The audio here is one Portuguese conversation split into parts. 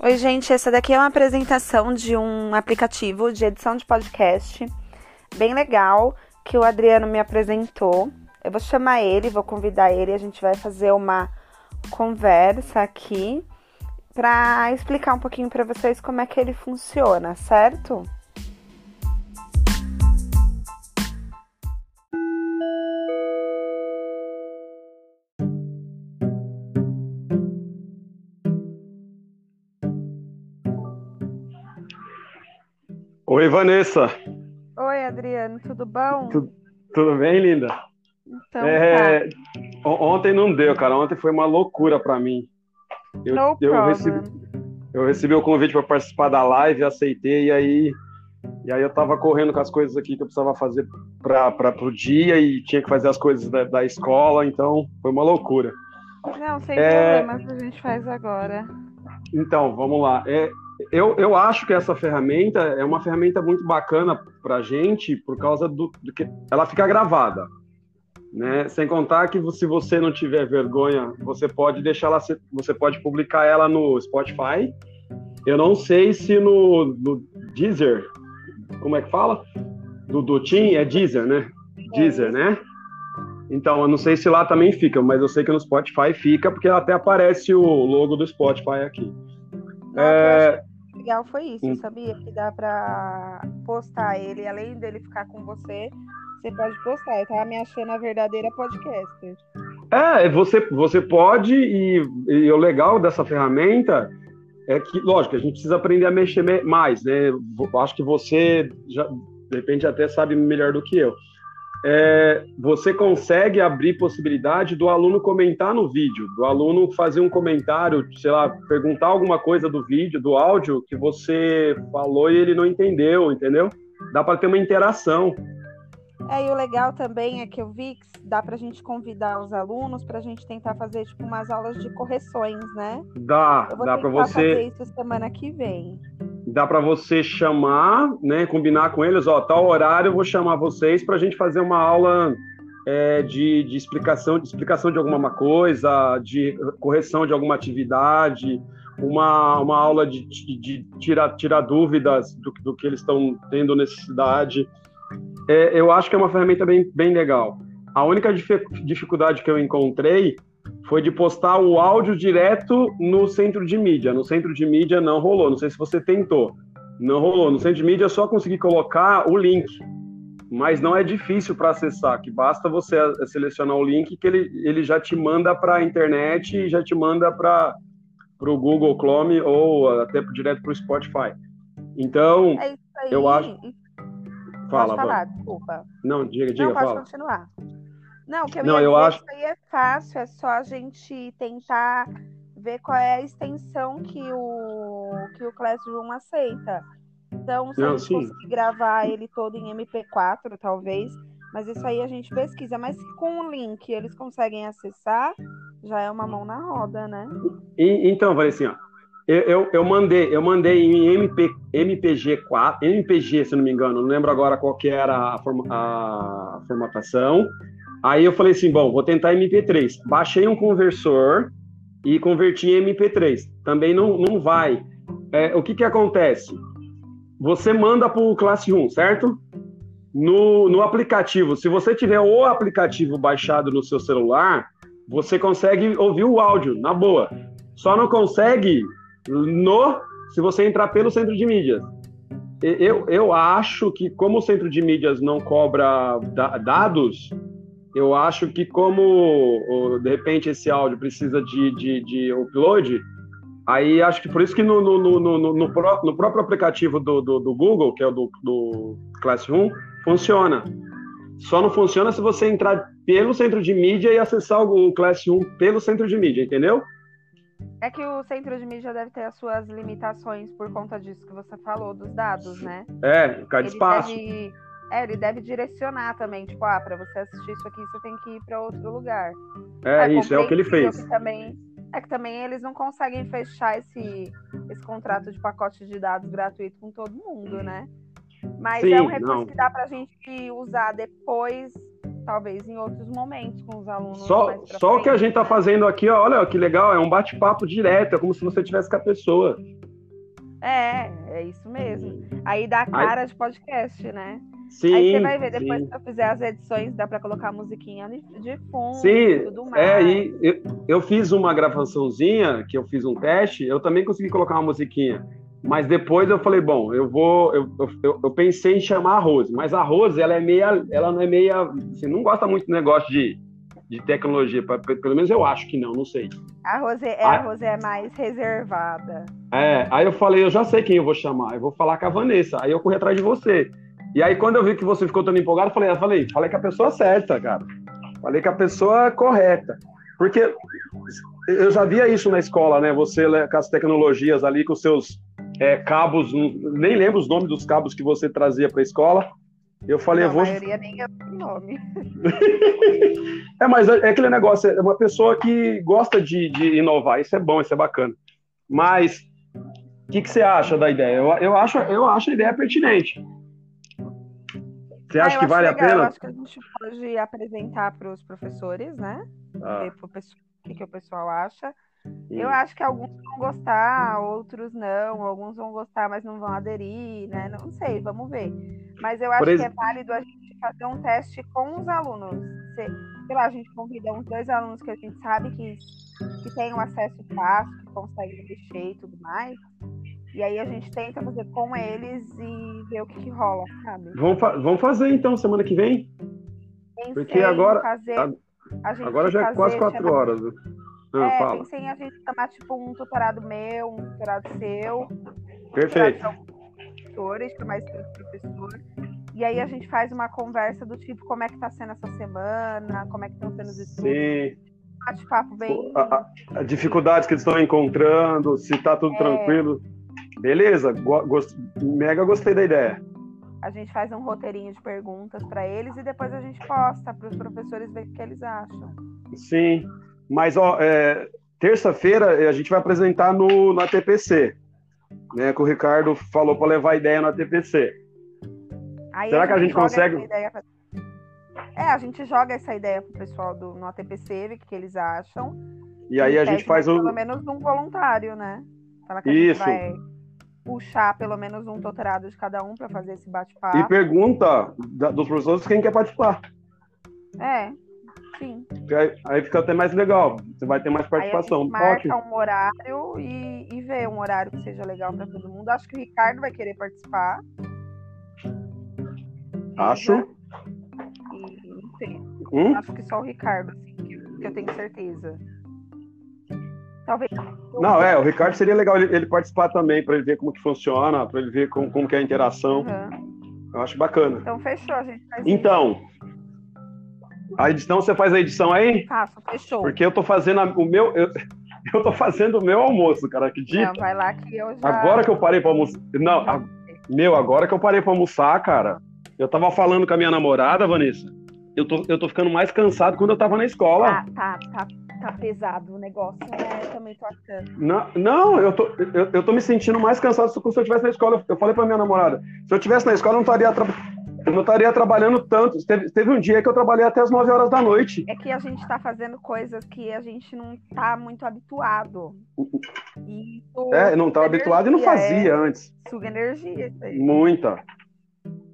Oi, gente, essa daqui é uma apresentação de um aplicativo de edição de podcast bem legal que o Adriano me apresentou. Eu vou chamar ele, vou convidar ele, a gente vai fazer uma conversa aqui para explicar um pouquinho para vocês como é que ele funciona, certo? Oi, Vanessa. Oi, Adriano, tudo bom? Tu, tudo bem, linda? Então, é, tá. Ontem não deu, cara. Ontem foi uma loucura para mim. Eu, no eu recebi, eu recebi o convite para participar da live, aceitei, e aí, e aí eu tava correndo com as coisas aqui que eu precisava fazer para o dia e tinha que fazer as coisas da, da escola, então foi uma loucura. Não, sem é... problemas, a gente faz agora. Então, vamos lá. É, eu, eu acho que essa ferramenta é uma ferramenta muito bacana para a gente por causa do, do, que ela fica gravada, né? Sem contar que se você não tiver vergonha, você pode deixar ela, você pode publicar ela no Spotify. Eu não sei se no, no Deezer, como é que fala? Do, do Tim é Deezer, né? Deezer, né? Então, eu não sei se lá também fica, mas eu sei que no Spotify fica, porque até aparece o logo do Spotify aqui. é legal foi isso, sabia? Que dá pra postar ele, além dele ficar com você, você pode postar. Eu tava me achando a verdadeira podcaster. É, você, você pode, e, e o legal dessa ferramenta é que, lógico, a gente precisa aprender a mexer mais, né? Acho que você já, de repente, até sabe melhor do que eu é, você consegue abrir possibilidade do aluno comentar no vídeo, do aluno fazer um comentário, sei lá, perguntar alguma coisa do vídeo, do áudio que você falou e ele não entendeu, entendeu? Dá para ter uma interação. É, e o legal também é que eu vi que dá para a gente convidar os alunos para a gente tentar fazer tipo umas aulas de correções, né? Dá, dá para você fazer isso semana que vem dá para você chamar, né, combinar com eles, ó, tal horário eu vou chamar vocês para a gente fazer uma aula é, de, de, explicação, de explicação de alguma coisa, de correção de alguma atividade, uma, uma aula de, de, de tirar, tirar dúvidas do, do que eles estão tendo necessidade. É, eu acho que é uma ferramenta bem, bem legal. A única dificuldade que eu encontrei foi de postar o áudio direto no centro de mídia. No centro de mídia não rolou. Não sei se você tentou. Não rolou. No centro de mídia é só conseguir colocar o link. Mas não é difícil para acessar, que basta você selecionar o link que ele, ele já te manda para a internet e já te manda para o Google Chrome ou até direto para o Spotify. Então, é eu acho. Fala, pode falar, desculpa. Não, diga, diga, não, pode fala. continuar. Não, o que eu não, eu acho... isso aí é fácil, é só a gente tentar ver qual é a extensão que o, que o Classroom aceita. Então, se não, a gente sim. conseguir gravar ele todo em MP4, talvez, mas isso aí a gente pesquisa. Mas com o link eles conseguem acessar, já é uma mão na roda, né? E, então, Vanessa, assim, eu, eu, eu, mandei, eu mandei em MP, MPG4, MPG, se não me engano, não lembro agora qual que era a, forma, a formatação. Aí eu falei assim, bom, vou tentar MP3. Baixei um conversor e converti em MP3. Também não, não vai. É, o que que acontece? Você manda para o Classroom, certo? No, no aplicativo, se você tiver o aplicativo baixado no seu celular, você consegue ouvir o áudio, na boa. Só não consegue no se você entrar pelo centro de mídias. Eu, eu acho que, como o centro de mídias não cobra dados, eu acho que como de repente esse áudio precisa de, de, de upload, aí acho que por isso que no, no, no, no, no próprio aplicativo do, do, do, Google, que é o do, do Classroom, funciona. Só não funciona se você entrar pelo centro de mídia e acessar o Classroom pelo centro de mídia, entendeu? É que o centro de mídia deve ter as suas limitações por conta disso que você falou, dos dados, né? É, cada espaço. Deve é, ele deve direcionar também, tipo, ah, para você assistir isso aqui, você tem que ir para outro lugar. É, isso, é o que ele fez. Que também, é que também eles não conseguem fechar esse, esse contrato de pacote de dados gratuito com todo mundo, né? Mas Sim, é um recurso não. que dá para a gente usar depois, talvez em outros momentos, com os alunos. Só, só o que a gente está fazendo aqui, ó, olha que legal, é um bate-papo direto, é como se você tivesse com a pessoa. É, é isso mesmo. Aí dá cara Aí... de podcast, né? Sim. Aí você vai ver, depois sim. que eu fizer as edições, dá para colocar musiquinha de fundo sim, e tudo mais. É, e eu, eu fiz uma gravaçãozinha, que eu fiz um teste, eu também consegui colocar uma musiquinha. Mas depois eu falei, bom, eu vou. Eu, eu, eu, pensei em chamar a Rose, mas a Rose, ela é meia. Ela não é meia. Assim, não gosta muito do negócio de, de tecnologia. Pelo menos eu acho que não, não sei. A Rose, é, a Rose é mais reservada. É, aí eu falei, eu já sei quem eu vou chamar, eu vou falar com a Vanessa. Aí eu corri atrás de você. E aí, quando eu vi que você ficou tão empolgado, eu falei, eu falei, falei com a pessoa certa, cara. Falei com a pessoa correta. Porque eu já via isso na escola, né? Você com as tecnologias ali, com os seus é, cabos, nem lembro os nomes dos cabos que você trazia para a escola. Eu falei, Não, eu vou. A maioria nem é o nome. é, mas é, é, aquele negócio, é uma pessoa que gosta de, de inovar, isso é bom, isso é bacana. Mas o que, que você acha da ideia? Eu, eu, acho, eu acho a ideia pertinente. Você acha ah, que vale legal. a pena? Eu acho que a gente pode apresentar para os professores, né? Ah. Ver o que, que o pessoal acha. Eu acho que alguns vão gostar, outros não, alguns vão gostar, mas não vão aderir, né? Não sei, vamos ver. Mas eu acho que é válido a gente fazer um teste com os alunos. Se, sei lá, a gente convida uns dois alunos que a gente sabe que, que tem um acesso fácil, que conseguem mexer e tudo mais. E aí a gente tenta fazer com eles e ver o que, que rola, sabe? Vamos, fa vamos fazer então semana que vem? Pensei Porque agora. Fazer, agora já é quase quatro horas. Ah, é, fala. pensei em a gente tomar tipo um tutorado meu, um tutorado seu. Perfeito. Professores, chamar esse professor. E aí a gente faz uma conversa do tipo como é que tá sendo essa semana, como é que estão sendo os estudos. Sim. Bate-papo bem. A, a, dificuldades que eles estão encontrando, se tá tudo é... tranquilo. Beleza, gost... mega gostei da ideia. A gente faz um roteirinho de perguntas para eles e depois a gente posta para os professores ver o que eles acham. Sim. Mas, ó, é, terça-feira a gente vai apresentar no, na TPC, né? Que o Ricardo falou para levar a ideia na TPC. Aí Será a que a gente consegue? Pra... É, a gente joga essa ideia pro pessoal do, no ATPC, ver o que, que eles acham. E aí a gente faz o. Pelo menos um voluntário, né? Isso. a gente vai puxar pelo menos um doutorado de cada um para fazer esse bate-papo. E pergunta da, dos professores quem quer participar. É, Sim. Aí, aí, fica até mais legal. Você vai ter mais participação. Aí marca um horário e, e vê um horário que seja legal para todo mundo. Acho que o Ricardo vai querer participar. Acho. E não sei. Hum? Acho que só o Ricardo, assim, que eu tenho certeza. Talvez. Não, é, o Ricardo seria legal ele, ele participar também, para ele ver como que funciona, para ele ver como, como que é a interação. Uhum. Eu acho bacana. Então fechou, a gente faz Então. A edição, você faz a edição aí? Faço, fechou. Porque eu tô fazendo a, o meu. Eu, eu tô fazendo o meu almoço, cara, acredita? Não, vai lá que eu já. Agora que eu parei pra almoçar. Não, a, meu, agora que eu parei pra almoçar, cara. Eu tava falando com a minha namorada, Vanessa. Eu tô, eu tô ficando mais cansado quando eu tava na escola. Tá, tá, tá, tá pesado o negócio, né? Eu também tô achando. Não, não eu, tô, eu, eu tô me sentindo mais cansado do que se eu estivesse na escola. Eu falei pra minha namorada, se eu estivesse na escola, eu não estaria trabalhando eu não estaria trabalhando tanto. Teve, teve, um dia que eu trabalhei até as 9 horas da noite. É que a gente está fazendo coisas que a gente não está muito habituado. é, não estava habituado e não fazia é, antes. Suga energia. Isso aí. Muita.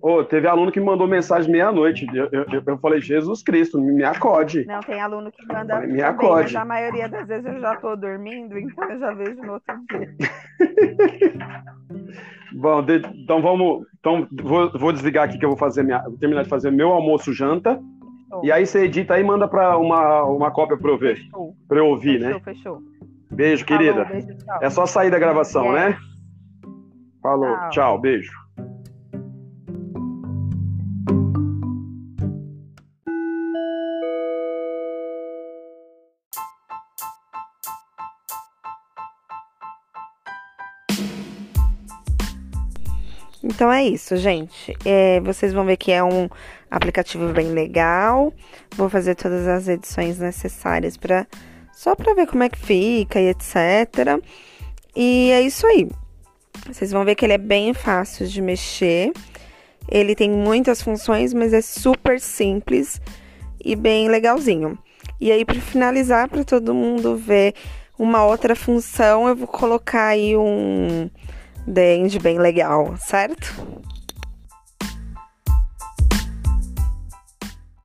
Oh, teve aluno que me mandou mensagem meia-noite. Eu, eu, eu, falei, Jesus Cristo, me acode. Não, tem aluno que manda. Falei, me acode. Mas a maioria das vezes eu já estou dormindo, então eu já vejo no outro dia. Bom, de, então vamos. Então vou, vou, desligar aqui que eu vou fazer minha, vou terminar de fazer meu almoço janta. Fechou. E aí você edita aí e manda para uma, uma cópia para eu ver. Para eu ouvir, fechou, né? Fechou. Beijo, querida. Falou, beijo, é só sair da gravação, yes. né? Falou, tchau, tchau beijo. Então é isso, gente. É, vocês vão ver que é um aplicativo bem legal. Vou fazer todas as edições necessárias para só para ver como é que fica e etc. E é isso aí. Vocês vão ver que ele é bem fácil de mexer. Ele tem muitas funções, mas é super simples e bem legalzinho. E aí para finalizar para todo mundo ver uma outra função, eu vou colocar aí um End bem legal, certo?